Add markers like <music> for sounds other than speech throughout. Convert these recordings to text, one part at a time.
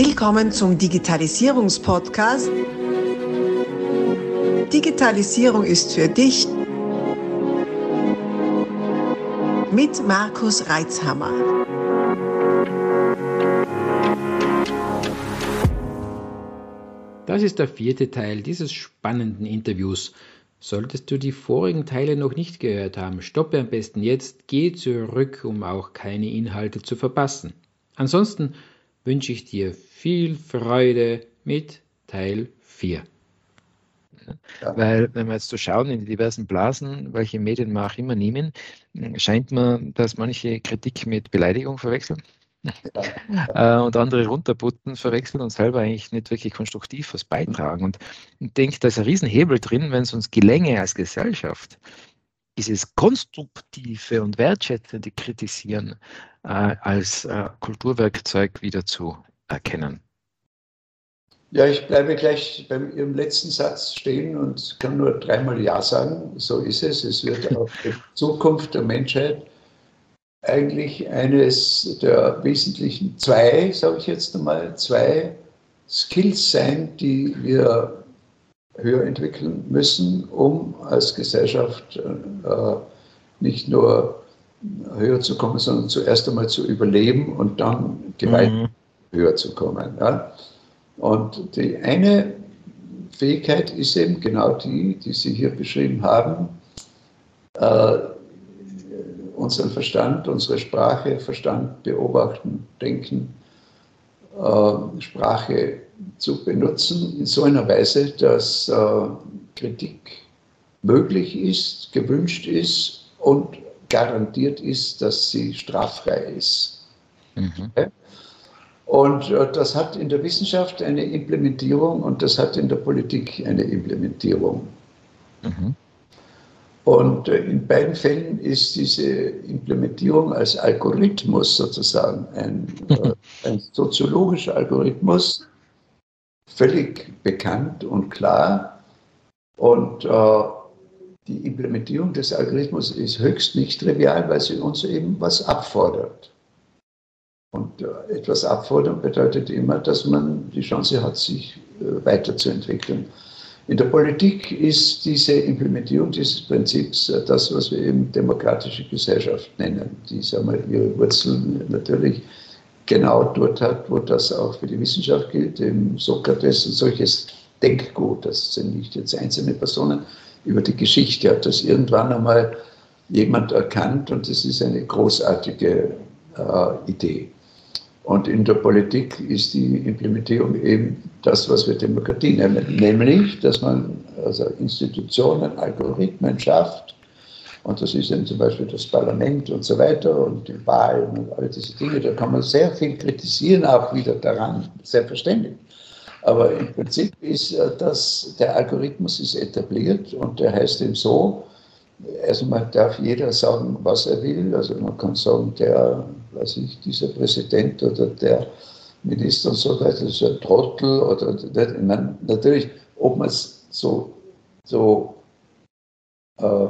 Willkommen zum Digitalisierungspodcast. Digitalisierung ist für dich mit Markus Reitzhammer. Das ist der vierte Teil dieses spannenden Interviews. Solltest du die vorigen Teile noch nicht gehört haben, stoppe am besten jetzt, geh zurück, um auch keine Inhalte zu verpassen. Ansonsten wünsche ich dir viel Freude mit Teil 4. Ja. Weil, wenn wir jetzt so schauen in die diversen Blasen, welche Medien wir auch immer nehmen, scheint mir, dass manche Kritik mit Beleidigung verwechseln. Ja. <laughs> Äh, und andere runterputten, verwechseln und selber eigentlich nicht wirklich konstruktiv was beitragen. Und ich denke, da ist ein Riesenhebel drin, wenn es uns gelänge als Gesellschaft, dieses konstruktive und wertschätzende Kritisieren äh, als äh, Kulturwerkzeug wieder zu erkennen. Ja, ich bleibe gleich beim Ihrem letzten Satz stehen und kann nur dreimal Ja sagen. So ist es. Es wird <laughs> auch die Zukunft der Menschheit eigentlich eines der wesentlichen zwei, sage ich jetzt einmal, zwei Skills sein, die wir höher entwickeln müssen, um als Gesellschaft äh, nicht nur höher zu kommen, sondern zuerst einmal zu überleben und dann gewalt mhm. höher zu kommen. Ja? Und die eine Fähigkeit ist eben genau die, die Sie hier beschrieben haben, äh, unseren Verstand, unsere Sprache, Verstand beobachten, denken, äh, Sprache zu benutzen in so einer Weise, dass äh, Kritik möglich ist, gewünscht ist und garantiert ist, dass sie straffrei ist. Mhm. Und äh, das hat in der Wissenschaft eine Implementierung und das hat in der Politik eine Implementierung. Mhm. Und äh, in beiden Fällen ist diese Implementierung als Algorithmus sozusagen, ein, äh, <laughs> ein soziologischer Algorithmus, völlig bekannt und klar. Und äh, die Implementierung des Algorithmus ist höchst nicht trivial, weil sie uns eben was abfordert. Und äh, etwas abfordern bedeutet immer, dass man die Chance hat, sich äh, weiterzuentwickeln. In der Politik ist diese Implementierung dieses Prinzips äh, das, was wir eben demokratische Gesellschaft nennen, die sagen wir, ihre Wurzeln natürlich genau dort hat, wo das auch für die Wissenschaft gilt, im Sokrates und solches Denkgut. Das sind nicht jetzt einzelne Personen. Über die Geschichte hat das irgendwann einmal jemand erkannt und das ist eine großartige äh, Idee. Und in der Politik ist die Implementierung eben das, was wir Demokratie nennen, nämlich, dass man also Institutionen, Algorithmen schafft. Und das ist eben zum Beispiel das Parlament und so weiter und die Wahlen und all diese Dinge. Da kann man sehr viel kritisieren, auch wieder daran, selbstverständlich. Aber im Prinzip ist äh, das, der Algorithmus ist etabliert und der heißt eben so, man darf jeder sagen, was er will. Also man kann sagen, der, weiß ich, dieser Präsident oder der Minister und so weiter ist ein Trottel oder meine, natürlich, ob man es so, so äh,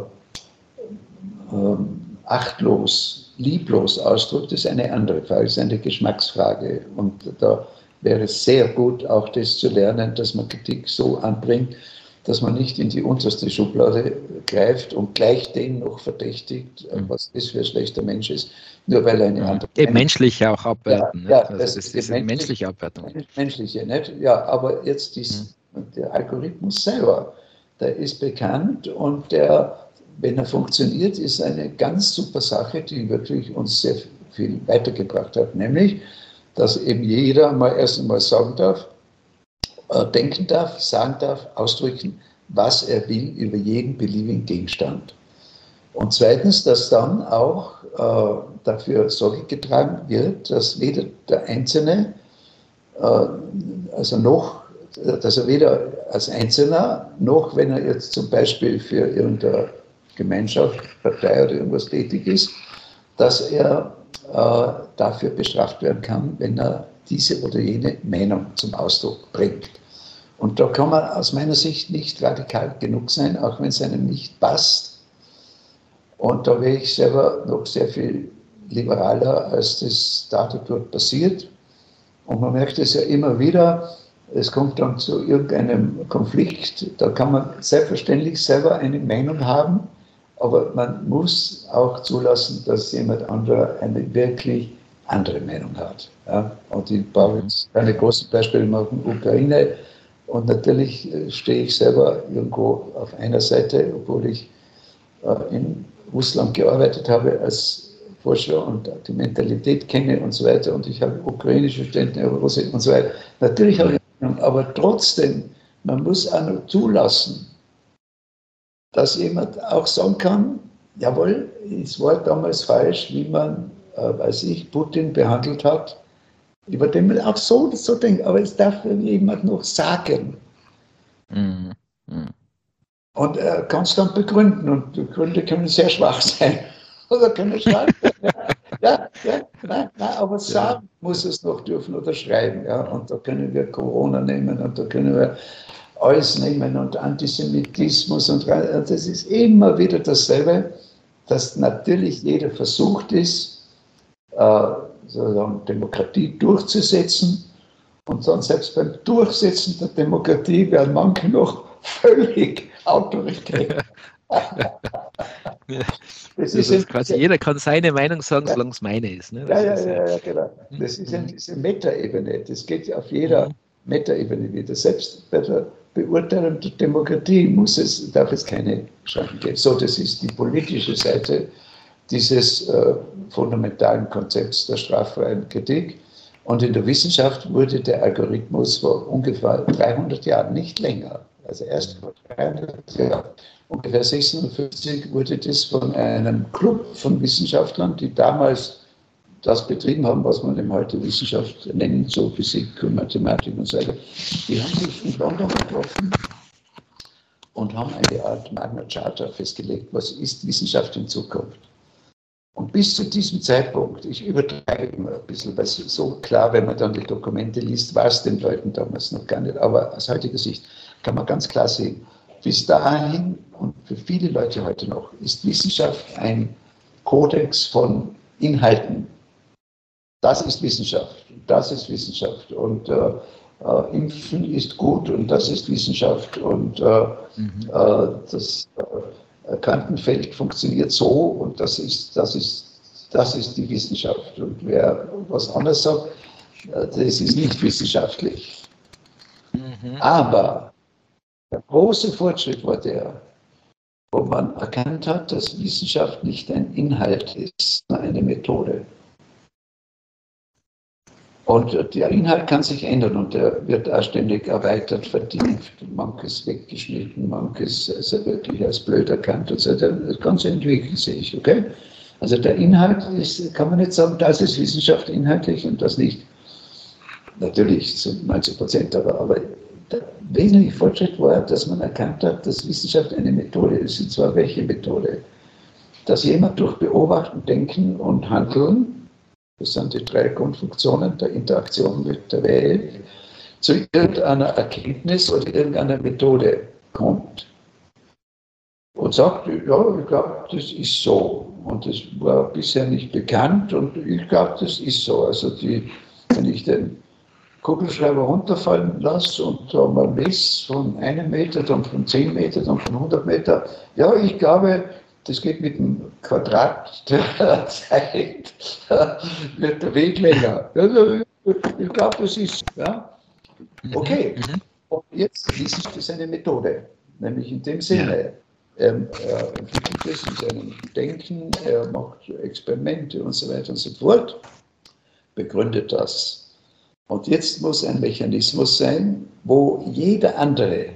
achtlos, lieblos ausdrückt, ist eine andere Frage, ist eine Geschmacksfrage. Und da wäre es sehr gut, auch das zu lernen, dass man Kritik so anbringt, dass man nicht in die unterste Schublade greift und gleich den noch verdächtigt, mhm. was das für ein schlechter Mensch ist, nur weil er eine ja, andere. Eben menschlich auch abwerten. Ja, ja also das, das ist eine menschliche Abwertung. Menschliche, nicht? Ja, aber jetzt ist mhm. der Algorithmus selber, der ist bekannt und der, wenn er funktioniert, ist eine ganz super Sache, die wirklich uns sehr viel weitergebracht hat, nämlich, dass eben jeder mal erst einmal sagen darf, äh, denken darf, sagen darf, ausdrücken, was er will über jeden beliebigen Gegenstand. Und zweitens, dass dann auch äh, dafür Sorge getragen wird, dass weder der Einzelne, äh, also noch, dass er weder als Einzelner, noch wenn er jetzt zum Beispiel für irgendeine Gemeinschaft, Partei oder irgendwas tätig ist, dass er äh, dafür bestraft werden kann, wenn er diese oder jene Meinung zum Ausdruck bringt. Und da kann man aus meiner Sicht nicht radikal genug sein, auch wenn es einem nicht passt. Und da wäre ich selber noch sehr viel liberaler, als das da dort passiert. Und man merkt es ja immer wieder, es kommt dann zu irgendeinem Konflikt, da kann man selbstverständlich selber eine Meinung haben, aber man muss auch zulassen, dass jemand anderer eine wirklich andere Meinung hat. Ja? Und ich brauche jetzt keine großen Beispiele machen, Ukraine. Und natürlich äh, stehe ich selber irgendwo auf einer Seite, obwohl ich äh, in Russland gearbeitet habe als Forscher und die Mentalität kenne und so weiter. Und ich habe ukrainische Studenten und so weiter. Natürlich habe ich aber trotzdem, man muss auch noch zulassen, dass jemand auch sagen kann, jawohl, es war damals falsch, wie man, äh, weiß ich, Putin behandelt hat, über den man auch so, so denkt, aber es darf jemand noch sagen. Mhm. Mhm. Und er kann es dann begründen und die Gründe können sehr schwach sein <laughs> oder können stark sein. ja, ja, nein, nein, aber sagen ja. muss es noch dürfen oder schreiben. Ja? Und da können wir Corona nehmen und da können wir alles nehmen und Antisemitismus und das ist immer wieder dasselbe, dass natürlich jeder versucht ist, äh, sozusagen Demokratie durchzusetzen und dann selbst beim Durchsetzen der Demokratie werden manche noch völlig autoritär. <laughs> Das ist, ist quasi, jeder kann seine Meinung sagen, ja. solange es meine ist. Ne? Ja, ja, ja, ja, genau. Mhm. Das ist in diese Metaebene. Das geht auf jeder mhm. Metaebene wieder. Selbst bei der Beurteilung der Demokratie muss es, darf es keine Schranken geben. So, das ist die politische Seite dieses äh, fundamentalen Konzepts der straffreien Kritik. Und in der Wissenschaft wurde der Algorithmus vor ungefähr 300 Jahren, nicht länger, also erst vor 300 Jahren, ungefähr 56 wurde das von einem Club von Wissenschaftlern, die damals das betrieben haben, was man eben heute Wissenschaft nennt, so Physik und Mathematik und so weiter. Die haben sich in London getroffen und haben eine Art Magna Charta festgelegt, was ist Wissenschaft in Zukunft. Und bis zu diesem Zeitpunkt, ich übertreibe immer ein bisschen, weil es so klar, wenn man dann die Dokumente liest, war es den Leuten damals noch gar nicht. Aber aus heutiger Sicht kann man ganz klar sehen, bis dahin und für viele Leute heute noch ist Wissenschaft ein Kodex von Inhalten. Das ist Wissenschaft, das ist Wissenschaft. Und äh, äh, Impfen ist gut und das ist Wissenschaft. Und äh, mhm. Äh, das äh, Krankenfeld funktioniert so und das ist, das, ist, das ist die Wissenschaft. Und wer was anderes sagt, äh, das ist nicht wissenschaftlich. Mhm. Aber der große Fortschritt war der, wo man erkannt hat, dass Wissenschaft nicht ein Inhalt ist, sondern eine Methode. Und der Inhalt kann sich ändern und der wird auch ständig erweitert, vertieft, manches weggeschnitten, manches also wirklich als blöd erkannt und so. Das Ganze entwickelt sich, okay? Also der Inhalt ist, kann man nicht sagen, das ist Wissenschaft inhaltlich und das nicht. Natürlich zu 90 Prozent, aber, aber der wesentliche Fortschritt war, dass man erkannt hat, dass Wissenschaft eine Methode ist. Und zwar welche Methode? Dass jemand durch Beobachten, Denken und Handeln, das sind die drei Grundfunktionen der Interaktion mit der Welt, zu irgendeiner Erkenntnis oder irgendeiner Methode kommt und sagt, ja, ich glaube, das ist so. Und das war bisher nicht bekannt und ich glaube, das ist so. Also die, wenn ich den Kugelschreiber runterfallen lasse und da mal messe von einem Meter, dann von zehn Meter, dann von 100 Meter. Ja, ich glaube, das geht mit dem Quadrat <laughs> der Zeit, wird der Weg länger. Ich glaube, das ist, ja. Mhm, okay. Mhm. Und jetzt ist das eine Methode, nämlich in dem Sinne, er, er entwickelt es in seinem Denken, er macht Experimente und so weiter und so fort, begründet das und jetzt muss ein Mechanismus sein, wo jeder andere,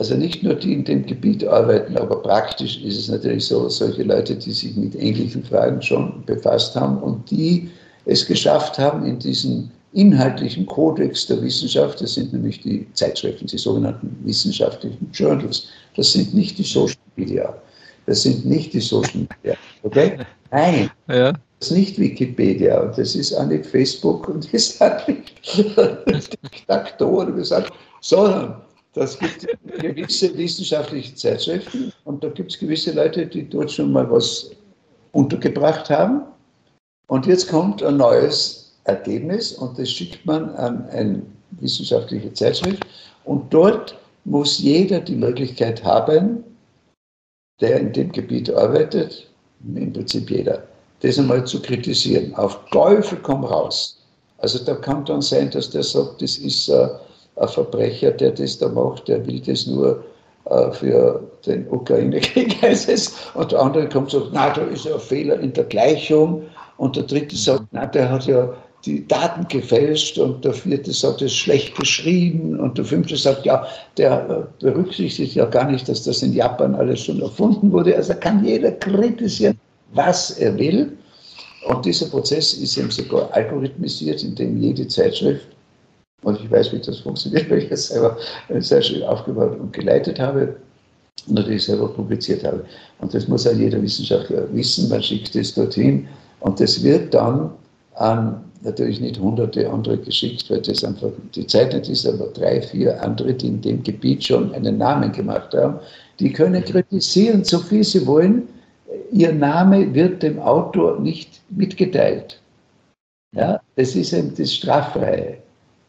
also nicht nur die in dem Gebiet arbeiten, aber praktisch ist es natürlich so, solche Leute, die sich mit ähnlichen Fragen schon befasst haben und die es geschafft haben, in diesen inhaltlichen Kodex der Wissenschaft, das sind nämlich die Zeitschriften, die sogenannten wissenschaftlichen Journals, das sind nicht die Social Media, das sind nicht die Social Media, okay? Nein, <laughs> ja. Das ist nicht Wikipedia und das ist auch nicht Facebook und das ist auch nicht <laughs> Diktator oder gesagt, sondern das gibt gewisse wissenschaftliche Zeitschriften und da gibt es gewisse Leute, die dort schon mal was untergebracht haben. Und jetzt kommt ein neues Ergebnis und das schickt man an eine wissenschaftliche Zeitschrift und dort muss jeder die Möglichkeit haben, der in dem Gebiet arbeitet, im Prinzip jeder, das einmal zu kritisieren. Auf Teufel komm raus. Also da kann dann sein, dass der sagt, das ist äh, ein Verbrecher, der das da macht, der will das nur äh, für den Ukraine-Krieg. <laughs> Und der andere kommt und sagt, na, da ist ja ein Fehler in der Gleichung. Und der dritte sagt, na, der hat ja die Daten gefälscht und der vierte sagt, es ist schlecht geschrieben und der fünfte sagt, ja, der äh, berücksichtigt ja gar nicht, dass das in Japan alles schon erfunden wurde. Also kann jeder kritisieren, was er will. Und dieser Prozess ist eben sogar algorithmisiert, indem jede Zeitschrift, und ich weiß, wie das funktioniert, <laughs> weil ich es selber eine Zeitschrift aufgebaut und geleitet habe und natürlich selber publiziert habe. Und das muss auch jeder Wissenschaftler wissen, man schickt es dorthin und das wird dann an natürlich nicht hunderte andere geschickt, weil das einfach die Zeit nicht ist, aber drei, vier andere, die in dem Gebiet schon einen Namen gemacht haben, die können kritisieren, so viel sie wollen. Ihr Name wird dem Autor nicht mitgeteilt. Ja, das ist eben das Straffreie.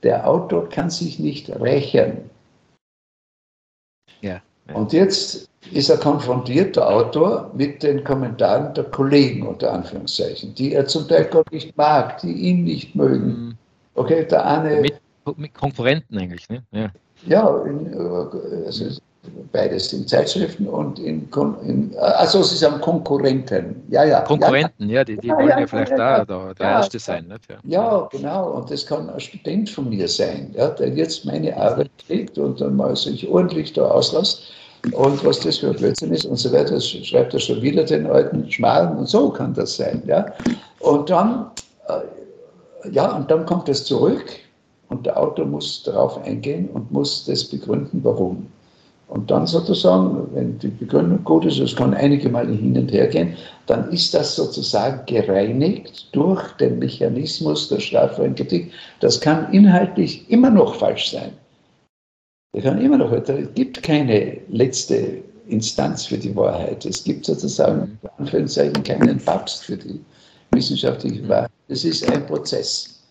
Der Autor kann sich nicht rächen. Ja, ja. Und jetzt ist er konfrontiert, der Autor, mit den Kommentaren der Kollegen, unter Anführungszeichen, die er zum Teil gar nicht mag, die ihn nicht mögen. Mhm. Okay, der eine. Mit, mit Konkurrenten eigentlich, ne? Ja, ja in, also beides in Zeitschriften und in, in also sie sagen Konkurrenten. Ja, ja. Konkurrenten, ja, ja die, die ja, wollen ja, vielleicht da, da der Erste sein. Nicht? Ja. genau. Und das kann ein Student von mir sein, ja, der jetzt meine Arbeit kriegt und dann mal sich ordentlich da auslässt und was das für ein Blödsinn ist und so weiter. Das schreibt er schon wieder den alten Schmalen und so kann das sein. Ja? Und dann, äh, ja, und dann kommt es zurück und der Autor muss darauf eingehen und muss das begründen, warum. Und dann sozusagen, wenn die Begründung gut ist, es kann einige Male hin und her gehen, dann ist das sozusagen gereinigt durch den Mechanismus der straffreien Kritik. Das kann inhaltlich immer noch falsch sein. Wir kann immer noch, es gibt keine letzte Instanz für die Wahrheit. Es gibt sozusagen, in Anführungszeichen, keinen Papst für die wissenschaftliche Wahrheit. Es ist ein Prozess.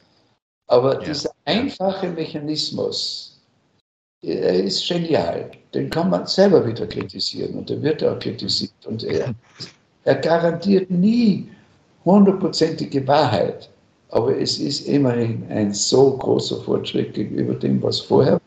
Aber dieser einfache Mechanismus, er ist genial. Den kann man selber wieder kritisieren und er wird auch kritisiert. Und er, <laughs> er garantiert nie hundertprozentige Wahrheit. Aber es ist immerhin ein so großer Fortschritt gegenüber dem, was vorher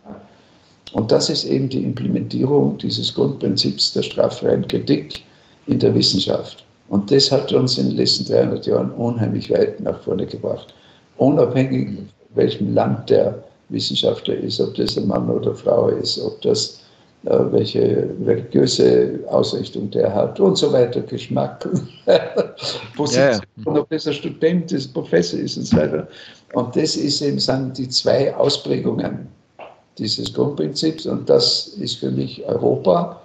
und das ist eben die Implementierung dieses Grundprinzips der straffreien Kritik in der Wissenschaft. Und das hat uns in den letzten 300 Jahren unheimlich weit nach vorne gebracht. Unabhängig, von welchem Land der Wissenschaftler ist, ob das ein Mann oder Frau ist, ob das äh, welche religiöse Ausrichtung der hat und so weiter, Geschmack, <laughs> Position, ja. ob das ein Student ist, Professor ist und so weiter. Und das ist eben, sind die zwei Ausprägungen dieses Grundprinzips und das ist für mich Europa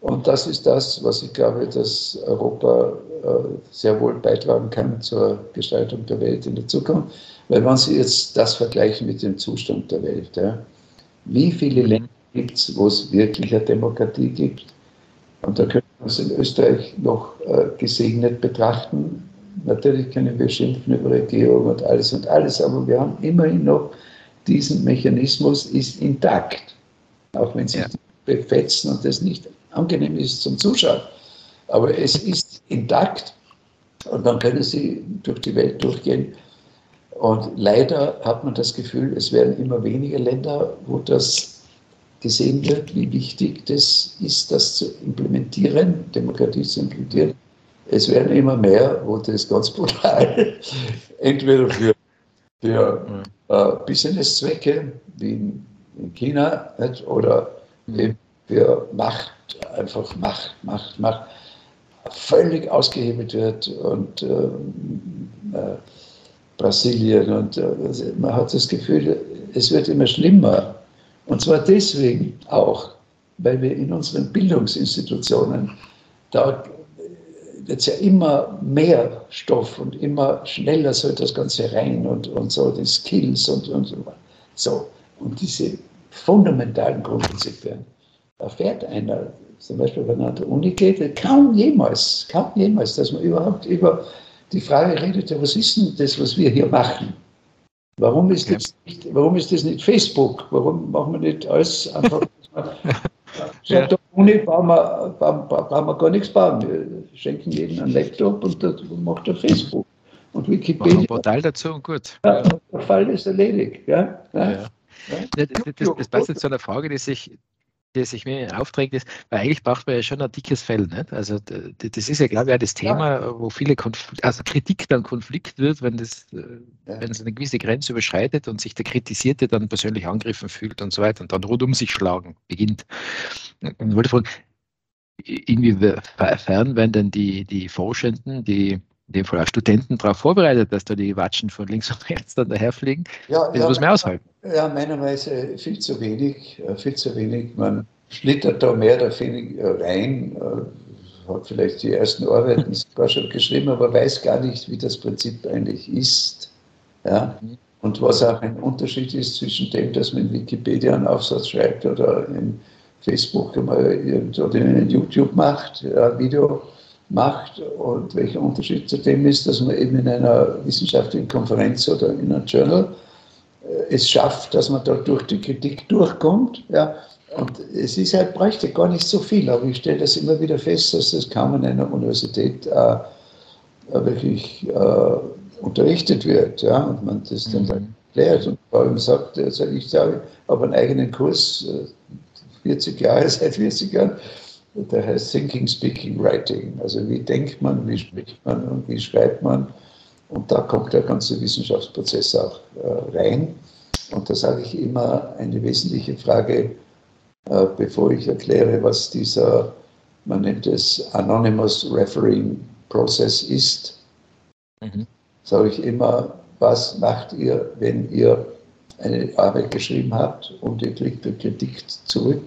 und das ist das, was ich glaube, dass Europa äh, sehr wohl beitragen kann zur Gestaltung der Welt in der Zukunft. Weil wenn Sie jetzt das vergleichen mit dem Zustand der Welt, ja, wie viele mhm. Länder gibt es, wo es wirklich eine Demokratie gibt? Und da können wir uns in Österreich noch äh, gesegnet betrachten. Natürlich können wir schimpfen über Regierung und alles und alles, aber wir haben immerhin noch diesen Mechanismus ist intakt. Auch wenn sie ja. befetzen und das nicht angenehm ist zum Zuschauen. Aber es ist intakt und dann können sie durch die Welt durchgehen. Und leider hat man das Gefühl, es werden immer weniger Länder, wo das gesehen wird, wie wichtig das ist, das zu implementieren, Demokratie zu implementieren. Es werden immer mehr, wo das ganz brutal <laughs> entweder für, für äh, Businesszwecke wie in, in China nicht? oder mhm. eben für Macht, einfach Macht, Macht, Macht, völlig ausgehebelt wird und äh, äh, Brasilien und äh, man hat das Gefühl, es wird immer schlimmer. Und zwar deswegen auch, weil wir in unseren Bildungsinstitutionen da jetzt ja immer mehr Stoff und immer schneller soll das Ganze rein und, und so, die Skills und, und so. so. Und diese fundamentalen Grundprinzipien, da fährt einer, zum Beispiel wenn er an der Uni geht, kaum jemals, kaum jemals, dass man überhaupt über die Frage redet, was ist denn das, was wir hier machen? Warum ist, das nicht, warum ist das nicht Facebook? Warum machen wir nicht alles einfach? <laughs> ja. der Uni brauchen wir, brauchen wir gar nichts bauen. Wir schenken jedem einen Laptop und das macht er Facebook. Und Wikipedia. Machen ein Portal dazu und gut. Ja, der Fall ist erledigt. Ja? ja. ja. Das, das, das passt jetzt zu einer Frage, die sich, die sich mir aufträgt, ist, weil eigentlich braucht man ja schon ein dickes Fell. Nicht? Also das ist ja, glaube ich, auch das Thema, ja. wo viele Konfl also Kritik dann Konflikt wird, wenn das, äh, ja. wenn es eine gewisse Grenze überschreitet und sich der Kritisierte dann persönlich angegriffen fühlt und so weiter und dann rund um sich schlagen beginnt. Und ich wollte fragen, inwiefern werden denn die, die Forschenden, die in dem Fall auch Studenten darauf vorbereitet, dass da die Watschen von links und rechts dann daherfliegen. Ja, das ja, muss man aushalten. Ja, meiner Weise viel zu wenig, äh, viel zu wenig. Man schlittert da mehr oder weniger rein, äh, hat vielleicht die ersten Arbeiten sogar schon geschrieben, aber weiß gar nicht, wie das Prinzip eigentlich ist. Ja? Und was auch ein Unterschied ist zwischen dem, dass man in Wikipedia einen Aufsatz schreibt oder in Facebook oder in YouTube macht, ein Video macht und welcher Unterschied zu dem ist, dass man eben in einer wissenschaftlichen Konferenz oder in einem Journal äh, es schafft, dass man da durch die Kritik durchkommt. Ja. Und es ist halt, bräuchte gar nicht so viel, aber ich stelle das immer wieder fest, dass das kaum an einer Universität äh, äh wirklich äh, unterrichtet wird. Ja, und man das dann, mhm. dann erklärt und vor allem sagt, also ich sage, habe einen eigenen Kurs, 40 äh, Jahre, <laughs> seit 40 Jahren, der heißt Thinking, Speaking, Writing. Also wie denkt man, wie spricht man und wie schreibt man. Und da kommt der ganze Wissenschaftsprozess auch äh, rein. Und da sage ich immer eine wesentliche Frage, äh, bevor ich erkläre, was dieser, man nennt es Anonymous Refereeing Process ist, mhm. sage ich immer, was macht ihr, wenn ihr eine Arbeit geschrieben habt und ihr kriegt eine Kritik zurück?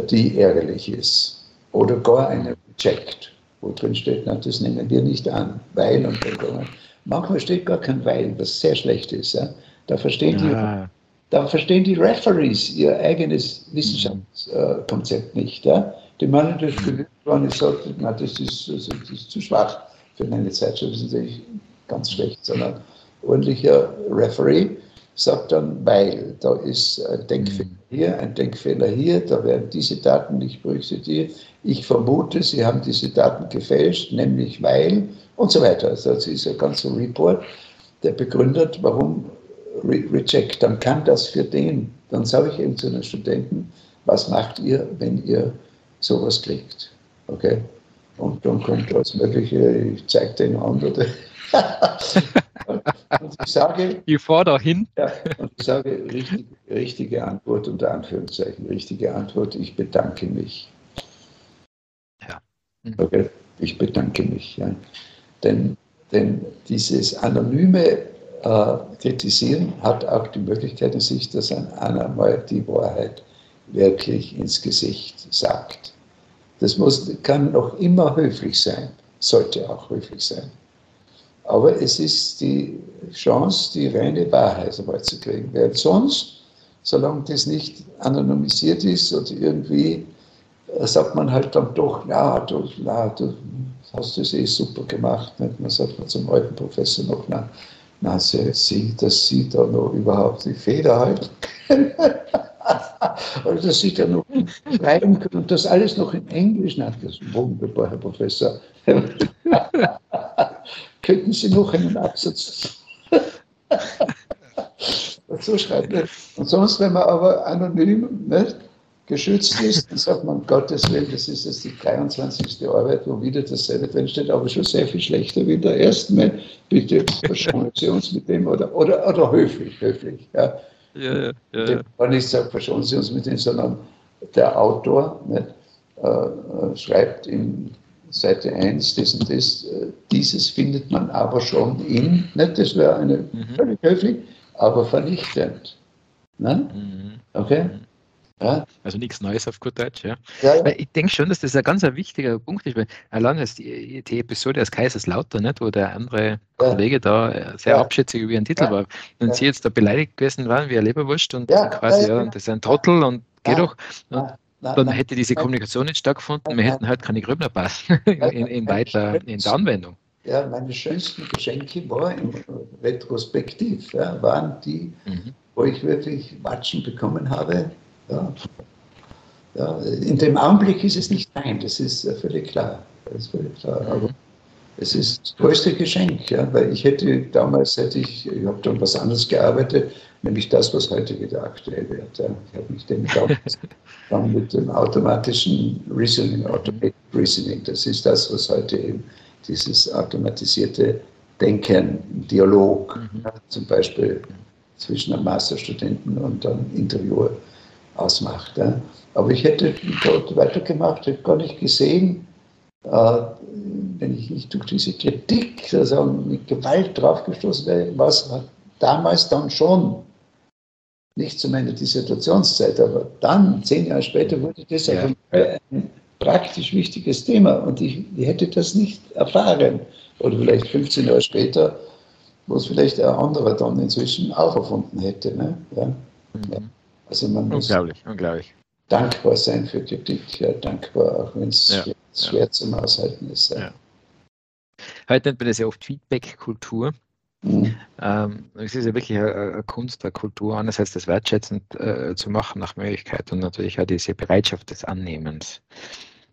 Die ärgerlich ist. Oder gar eine Reject, wo drin steht, na, das nehmen wir nicht an, weil und dann. Manchmal steht gar kein Weil, was sehr schlecht ist. Ja? Da, verstehen ja. die, da verstehen die Referees ihr eigenes Wissenschaftskonzept nicht. Ja? Die meinen, das genügt, wenn ich sage, na, das ist, das ist zu schwach für eine Zeitschrift, das ist natürlich ganz schlecht, sondern ordentlicher Referee sagt dann, weil da ist ein Denkfehler mhm. hier, ein Denkfehler hier, da werden diese Daten nicht berücksichtigt. Ich vermute, Sie haben diese Daten gefälscht, nämlich weil und so weiter. Also das ist ein ganzer Report, der begründet, warum Re Reject. Dann kann das für den, dann sage ich eben zu den Studenten, was macht ihr, wenn ihr sowas kriegt? Okay? Und dann kommt alles Mögliche, ich zeige den an oder <laughs> <laughs> und ich sage. Fahre da hin. Ja, und ich sage richtig, richtige Antwort unter Anführungszeichen, richtige Antwort, ich bedanke mich. Ja. Mhm. Okay, ich bedanke mich. Ja. Denn, denn dieses anonyme äh, Kritisieren hat auch die Möglichkeit in sich, dass ein einer mal die Wahrheit wirklich ins Gesicht sagt. Das muss, kann noch immer höflich sein, sollte auch höflich sein. Aber es ist die Chance, die reine Wahrheit dabei zu kriegen. Während sonst, solange das nicht anonymisiert ist oder irgendwie, äh, sagt man halt dann doch, ja, du, na, du hast das eh super gemacht. Nicht? Man sagt man zum alten Professor noch, na, na sie, dass sie da noch überhaupt die Feder halten also <laughs> dass sie da noch schreiben können und das alles noch in Englisch. Na, das ist wunderbar, Herr Professor. <laughs> könnten Sie noch einen Absatz <laughs> dazu schreiben? Und sonst, wenn man aber anonym nicht, geschützt ist, dann sagt man, Gottes Willen, das ist jetzt die 23. Arbeit, wo wieder dasselbe drin steht, aber schon sehr viel schlechter wie in der ersten. Mal. Bitte verschonen Sie uns mit dem oder, oder, oder höflich, höflich. Ja. Ja, ja, ja, ja. Wenn ich sage, verschonen Sie uns mit dem, sondern der Autor nicht, äh, äh schreibt in Seite 1, das und das, äh, dieses findet man aber schon in, nicht, das wäre eine mhm. völlig höflich, aber vernichtend. Ne? Mhm. Okay? Mhm. Ja. Also nichts Neues auf gut Deutsch, ja. ja, ja. Ich denke schon, dass das ein ganz ein wichtiger Punkt ist, weil allein ist die, die Episode aus Kaiserslautern, nicht, wo der andere Kollege da äh, sehr abschätzig über ihren Titel war, und sie jetzt da beleidigt gewesen waren wie ein Leberwurst und quasi, ja, und das ist ein Trottel und geh doch. Und Nein, dann nein, hätte diese Kommunikation nicht stattgefunden, wir hätten halt keine Grübner passen <laughs> in, in, weiter, in der Anwendung. ja, meine schönsten Geschenke war im Retrospektiv, ja, waren die, mhm. wo ich wirklich Watschen bekommen habe. Ja. Ja, in dem Augenblick ist es nicht nein, das ist völlig klar. Das ist völlig klar. Mhm. Aber es ist das größte Geschenk, ja, weil ich hätte damals, hätte ich, ich habe dann was anderes gearbeitet, nämlich das, was heute wieder aktuell wird. Ja. Ich habe mich dem dann mit dem automatischen Reasoning, Automated Reasoning, das ist das, was heute eben dieses automatisierte Denken, Dialog, mhm. ja, zum Beispiel zwischen einem Masterstudenten und einem Interviewer ausmacht. Ja. Aber ich hätte dort weitergemacht, hätte gar nicht gesehen, wenn ich nicht durch diese Kritik also mit Gewalt draufgestoßen wäre, was damals dann schon, nicht zu meiner Dissertationszeit, aber dann, zehn Jahre später, wurde das ja. ein praktisch wichtiges Thema und ich, ich, hätte das nicht erfahren. Oder vielleicht 15 Jahre später, wo es vielleicht ein anderer dann inzwischen auch erfunden hätte. Ne? Ja. Mhm. Also man muss unglaublich, unglaublich. Dankbar sein für Kritik, ja, dankbar, auch wenn es ja schwer ja. zum Aushalten ist. Ja. Heute nennt man das ja oft Feedback-Kultur. Mhm. Ähm, es ist ja wirklich eine, Kunst, eine Kultur, einerseits das wertschätzend äh, zu machen nach Möglichkeit und natürlich auch diese Bereitschaft des Annehmens.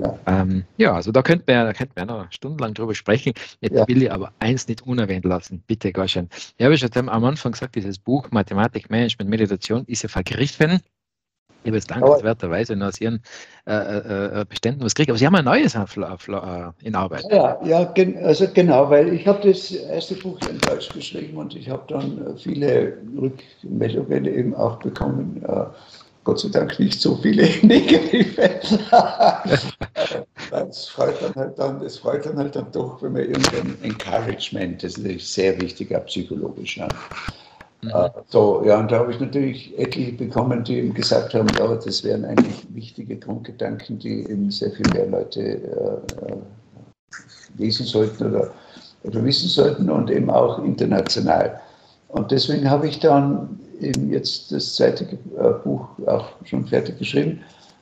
Ja, ähm, ja also da könnte man, da könnte man noch stundenlang drüber sprechen. Jetzt ja. will ich aber eins nicht unerwähnt lassen, bitte Gorschen. Ich habe schon am Anfang gesagt, dieses Buch Mathematik, Management, Meditation ist ja vergriffen. Ich habe jetzt dankenswerterweise aus Ihren äh, äh, äh, Beständen was gekriegt, aber Sie haben ein neues in Arbeit. Ja, ja gen also genau, weil ich habe das erste Buch in Deutsch geschrieben und ich habe dann viele Rückmeldungen eben auch bekommen. Äh, Gott sei Dank nicht so viele <laughs> negative. das freut dann halt dann, das freut dann halt dann doch, wenn man irgendein Encouragement, das ist sehr wichtig, auch psychologisch. Ja. Mhm. Äh, so, ja, und da habe ich natürlich etliche bekommen, die eben gesagt haben, ja, das wären eigentlich wichtige Grundgedanken, die eben sehr viel mehr Leute äh, äh, lesen sollten oder, oder wissen sollten und eben auch international. Und deswegen habe ich dann eben jetzt das zweite äh, Buch auch schon fertig geschrieben.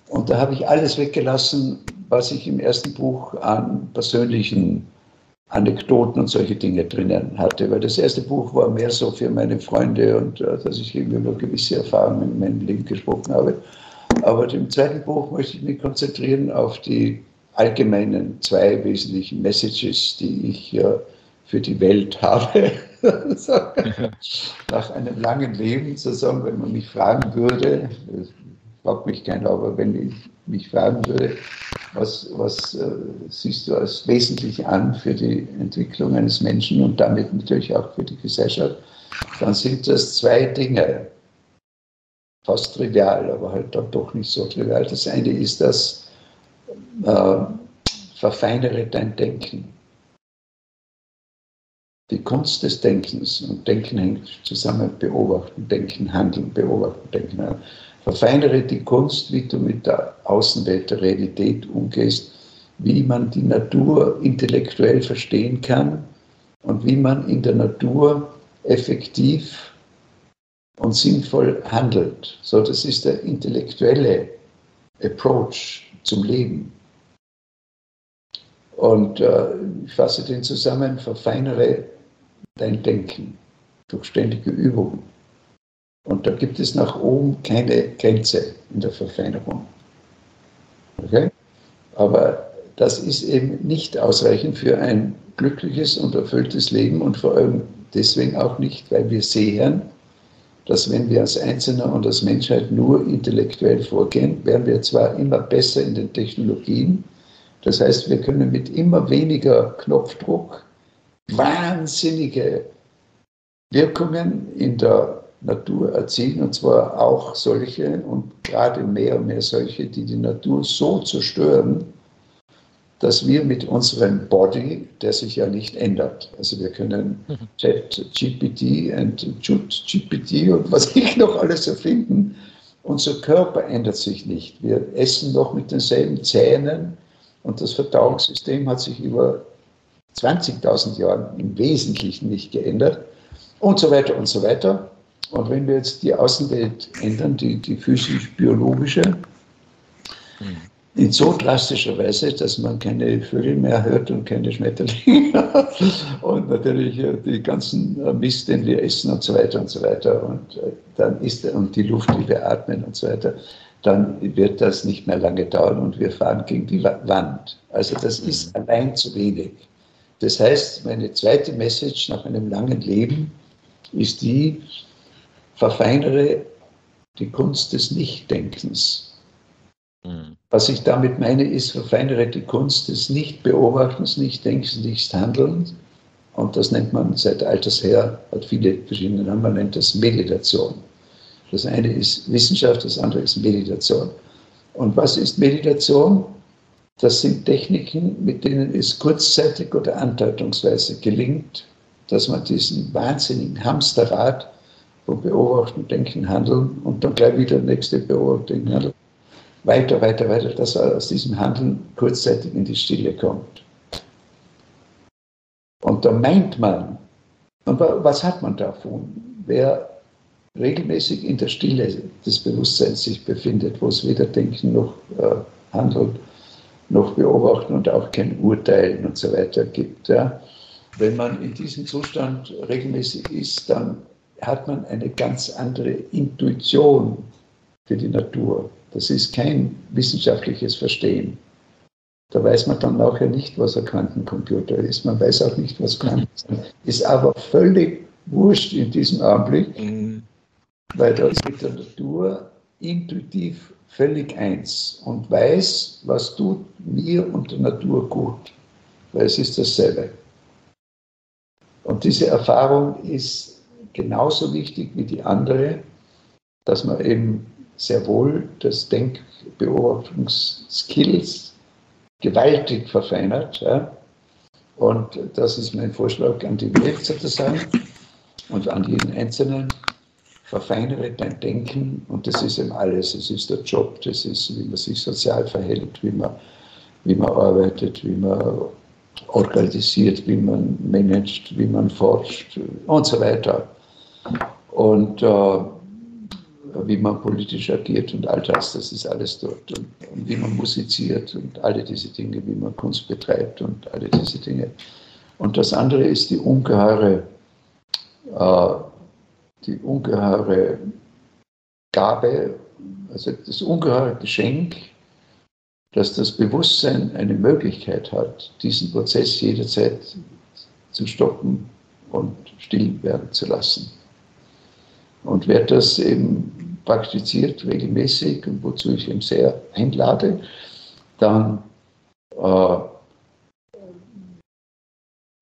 Und da habe ich alles weggelassen, was ich im ersten Buch an persönlichen Anekdoten und solche Dinge drinnen hatte. Weil das erste Buch war mehr so für meine Freunde und äh, dass ich eben über gewisse Erfahrungen in meinem Leben gesprochen habe. Aber im zweiten Buch möchte ich mich konzentrieren auf die allgemeinen zwei wesentlichen Messages, die ich äh, für die Welt habe. <laughs> Nach einem langen Leben sozusagen, wenn man mich fragen würde, fragt mich keiner, aber wenn ich mich fragen würde, was, was äh, siehst du als wesentlich an für die Entwicklung eines Menschen und damit natürlich auch für die Gesellschaft, dann sind das zwei Dinge. Fast trivial, aber halt dann doch nicht so trivial. Das eine ist das, äh, verfeinere dein Denken. Die Kunst des Denkens und Denken hängt zusammen, beobachten, denken, handeln, beobachten, denken. Verfeinere die Kunst, wie du mit der Außenwelt, der Realität umgehst, wie man die Natur intellektuell verstehen kann und wie man in der Natur effektiv und sinnvoll handelt. So, das ist der intellektuelle Approach zum Leben. Und äh, ich fasse den zusammen, verfeinere dein Denken durch ständige Übung. Und da gibt es nach oben keine Grenze in der Verfeinerung. Okay? Aber das ist eben nicht ausreichend für ein glückliches und erfülltes Leben und vor allem deswegen auch nicht, weil wir sehen, dass wenn wir als Einzelner und als Menschheit nur intellektuell vorgehen, werden wir zwar immer besser in den Technologien, das heißt, wir können mit immer weniger Knopfdruck wahnsinnige Wirkungen in der Natur erzielen, und zwar auch solche und gerade mehr und mehr solche, die die Natur so zerstören, dass wir mit unserem Body, der sich ja nicht ändert, also wir können mhm. Chat GPT und Jut GPT und was <laughs> ich noch alles erfinden, unser Körper ändert sich nicht. Wir essen noch mit denselben Zähnen und das Verdauungssystem hat sich über 20.000 Jahren im Wesentlichen nicht geändert und so weiter und so weiter. Und wenn wir jetzt die Außenwelt ändern, die, die physisch-biologische, mhm. in so drastischer Weise, dass man keine Vögel mehr hört und keine Schmetterlinge <laughs> und natürlich die ganzen Mist, den wir essen und so weiter und so weiter und äh, dann ist und die Luft, die wir atmen und so weiter, dann wird das nicht mehr lange dauern und wir fahren gegen die Wand. Also das ist mhm. allein zu wenig. Das heißt, meine zweite Message nach einem langen Leben ist die, verfeinere die Kunst des Nichtdenkens. Mhm. Was ich damit meine, ist, verfeinere die Kunst des Nichtbeobachtens, Nichtdenkens, Nichthandelns. Und das nennt man seit alters her, hat viele verschiedene Namen, man nennt das Meditation. Das eine ist Wissenschaft, das andere ist Meditation. Und was ist Meditation? Das sind Techniken, mit denen es kurzzeitig oder andeutungsweise gelingt, dass man diesen wahnsinnigen Hamsterrad von Beobachten, Denken, Handeln und dann gleich wieder nächste Beobachtung, Handeln, weiter, weiter, weiter, dass er aus diesem Handeln kurzzeitig in die Stille kommt. Und da meint man, und was hat man davon? Wer regelmäßig in der Stille des Bewusstseins sich befindet, wo es weder Denken noch äh, Handeln noch Beobachten und auch kein Urteilen und so weiter gibt. Ja. Wenn man in diesem Zustand regelmäßig ist, dann hat man eine ganz andere Intuition für die Natur. Das ist kein wissenschaftliches Verstehen. Da weiß man dann nachher nicht, was ein Quantencomputer ist. Man weiß auch nicht, was Quanten <laughs> sind. Ist aber völlig wurscht in diesem Augenblick, mhm. weil da ist mit der Natur intuitiv völlig eins und weiß, was tut mir und der Natur gut, weil es ist dasselbe. Und diese Erfahrung ist genauso wichtig wie die andere, dass man eben sehr wohl das Denkbeobachtungsskills gewaltig verfeinert. Ja. Und das ist mein Vorschlag an die Welt sozusagen und an jeden Einzelnen verfeinere dein Denken und das ist eben alles. Es ist der Job, das ist, wie man sich sozial verhält, wie man, wie man arbeitet, wie man organisiert, wie man managt, wie man forscht und so weiter. Und äh, wie man politisch agiert und all das, das ist alles dort. Und, und, wie man musiziert und alle diese Dinge, wie man Kunst betreibt und alle diese Dinge. Und das andere ist die ungeheure äh, die ungeheure Gabe, also das ungeheure Geschenk, dass das Bewusstsein eine Möglichkeit hat, diesen Prozess jederzeit zu stoppen und still werden zu lassen. Und wer das eben praktiziert regelmäßig und wozu ich eben sehr einlade, dann äh,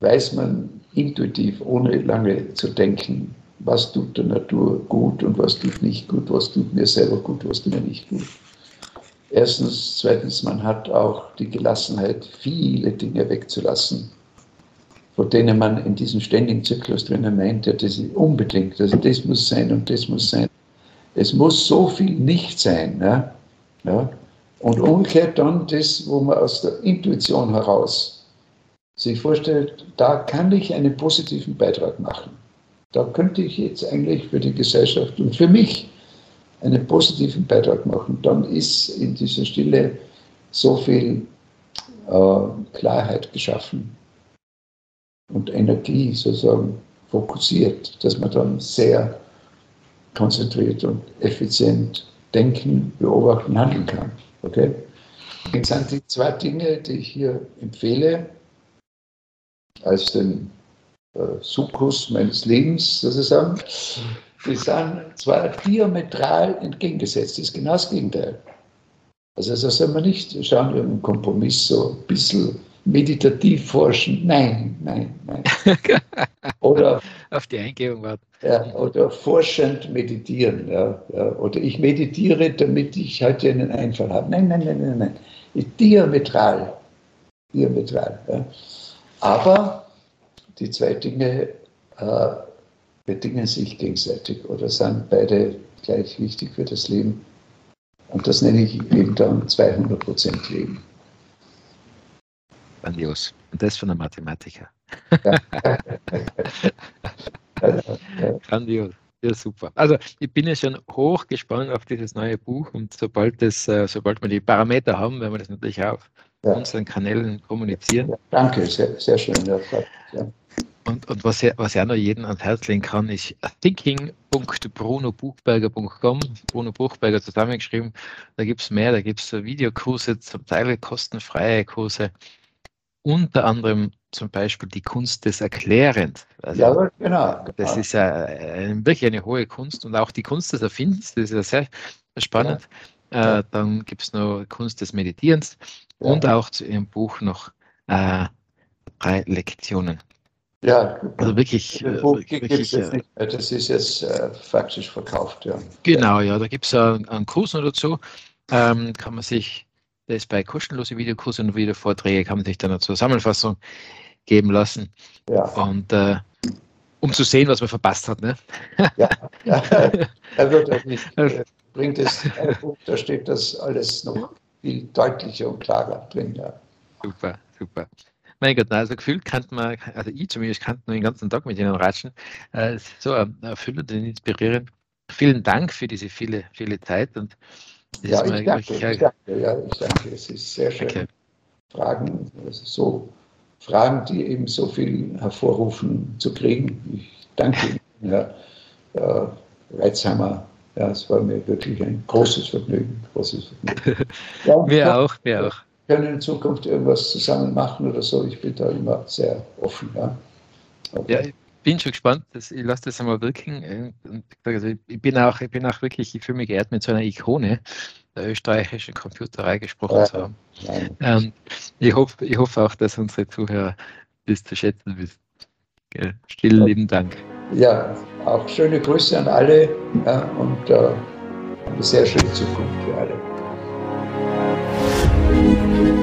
weiß man intuitiv, ohne lange zu denken, was tut der Natur gut und was tut nicht gut, was tut mir selber gut, was tut mir nicht gut. Erstens, zweitens, man hat auch die Gelassenheit, viele Dinge wegzulassen, von denen man in diesem ständigen Zyklus drinnen meint, ja, das ist unbedingt, also das muss sein und das muss sein. Es muss so viel nicht sein. Ja? Ja? Und umgekehrt dann das, wo man aus der Intuition heraus sich vorstellt, da kann ich einen positiven Beitrag machen. Da könnte ich jetzt eigentlich für die Gesellschaft und für mich einen positiven Beitrag machen. Dann ist in dieser Stille so viel äh, Klarheit geschaffen und Energie sozusagen fokussiert, dass man dann sehr konzentriert und effizient denken, beobachten, handeln kann. Okay? Das sind die zwei Dinge, die ich hier empfehle, als den äh, Sukkus meines Lebens sozusagen, die sind zwar diametral entgegengesetzt, das ist genau das Gegenteil. Also da soll man nicht schauen, irgendeinen Kompromiss so ein bisschen meditativ forschen. Nein, nein, nein. <laughs> Oder auf die Eingebung warten. Ja, oder forschend meditieren. Ja, ja, Oder ich meditiere, damit ich heute einen Einfall habe. Nein, nein, nein, nein, nein. Diametral. Diametral. Ja. Aber die zwei Dinge äh, bedingen sich gegenseitig oder sind beide gleich wichtig für das Leben. Und das nenne ich eben dann 200% Leben. Grandios. Und das von einem Mathematiker. <laughs> Grandios. Ja, super. Also ich bin ja schon hoch gespannt auf dieses neue Buch und sobald das, äh, sobald wir die Parameter haben, werden wir das natürlich auch auf ja. unseren Kanälen kommunizieren. Ja, danke, sehr, sehr schön. Ja, und, und was, was ich auch noch jedem ans Herz legen kann, ist thinking.brunobuchberger.com, Bruno Buchberger zusammengeschrieben. Da gibt es mehr, da gibt es Videokurse, zum Teil kostenfreie Kurse, unter anderem zum Beispiel die Kunst des Erklärens. Also, ja, genau. Das ist äh, wirklich eine hohe Kunst und auch die Kunst des Erfindens, das ist ja sehr spannend. Ja. Äh, dann gibt es noch Kunst des Meditierens ja. und auch zu Ihrem Buch noch äh, drei Lektionen. Ja, also wirklich. Äh, wirklich äh, das ist jetzt äh, faktisch verkauft, ja. Genau, ja, da gibt es einen, einen Kurs noch dazu. Ähm, kann man sich, das ist bei kostenlose Videokurse und Videovorträge, kann man sich dann eine Zusammenfassung geben lassen. Ja. Und äh, um zu sehen, was man verpasst hat. Ne? Ja, <laughs> ja. er wird auch nicht, äh, bringt es da steht das alles noch viel deutlicher und klarer drin. Ja. Super, super. Mein Gott, also gefühlt kann man, also ich zumindest kann nur den ganzen Tag mit ihnen ratschen. Äh, so erfüllend und inspirierend. Vielen Dank für diese viele, viele Zeit. Und ja, ich danke, ich danke, ja, ich danke. Es ist sehr schön. Okay. Fragen, also so Fragen, die eben so viel hervorrufen, zu kriegen. Ich danke Ihnen, <laughs> Herr ja, Reitzheimer. Ja, es war mir wirklich ein großes Vergnügen. Großes Vergnügen. <laughs> Ja, wir auch, wir auch können in Zukunft irgendwas zusammen machen oder so. Ich bin da immer sehr offen. Ja, okay. ja bin schon gespannt. Das, ich lasse das einmal wirken. Also ich, bin auch, ich bin auch wirklich, ich fühle mich geehrt, mit so einer Ikone der österreichischen Computerei gesprochen ja, zu haben. Ähm, ich, hoffe, ich hoffe auch, dass unsere Zuhörer das zu schätzen wissen. Okay. Stillen lieben Dank. Ja, auch schöne Grüße an alle ja, und äh, eine sehr schöne Zukunft für alle.